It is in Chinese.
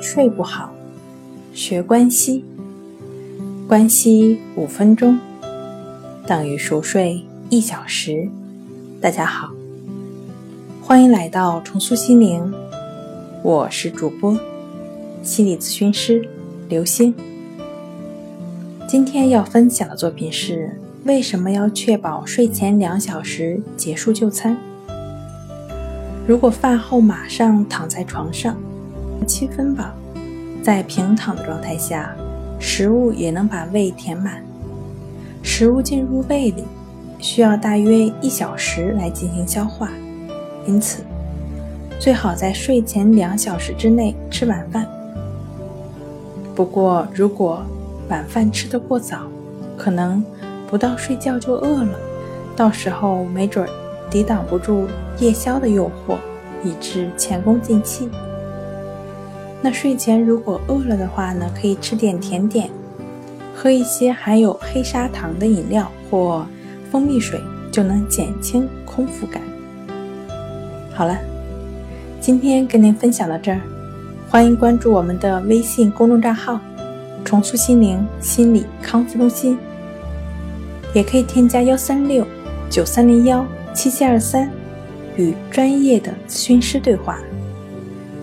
睡不好，学关西。关西五分钟等于熟睡一小时。大家好，欢迎来到重塑心灵，我是主播心理咨询师刘星。今天要分享的作品是：为什么要确保睡前两小时结束就餐？如果饭后马上躺在床上，七分饱，在平躺的状态下，食物也能把胃填满。食物进入胃里需要大约一小时来进行消化，因此最好在睡前两小时之内吃晚饭。不过，如果晚饭吃得过早，可能不到睡觉就饿了，到时候没准抵挡不住夜宵的诱惑，以致前功尽弃。那睡前如果饿了的话呢，可以吃点甜点，喝一些含有黑砂糖的饮料或蜂蜜水，就能减轻空腹感。好了，今天跟您分享到这儿，欢迎关注我们的微信公众账号。重塑心灵心理康复中心，也可以添加幺三六九三零幺七七二三，与专业的咨询师对话，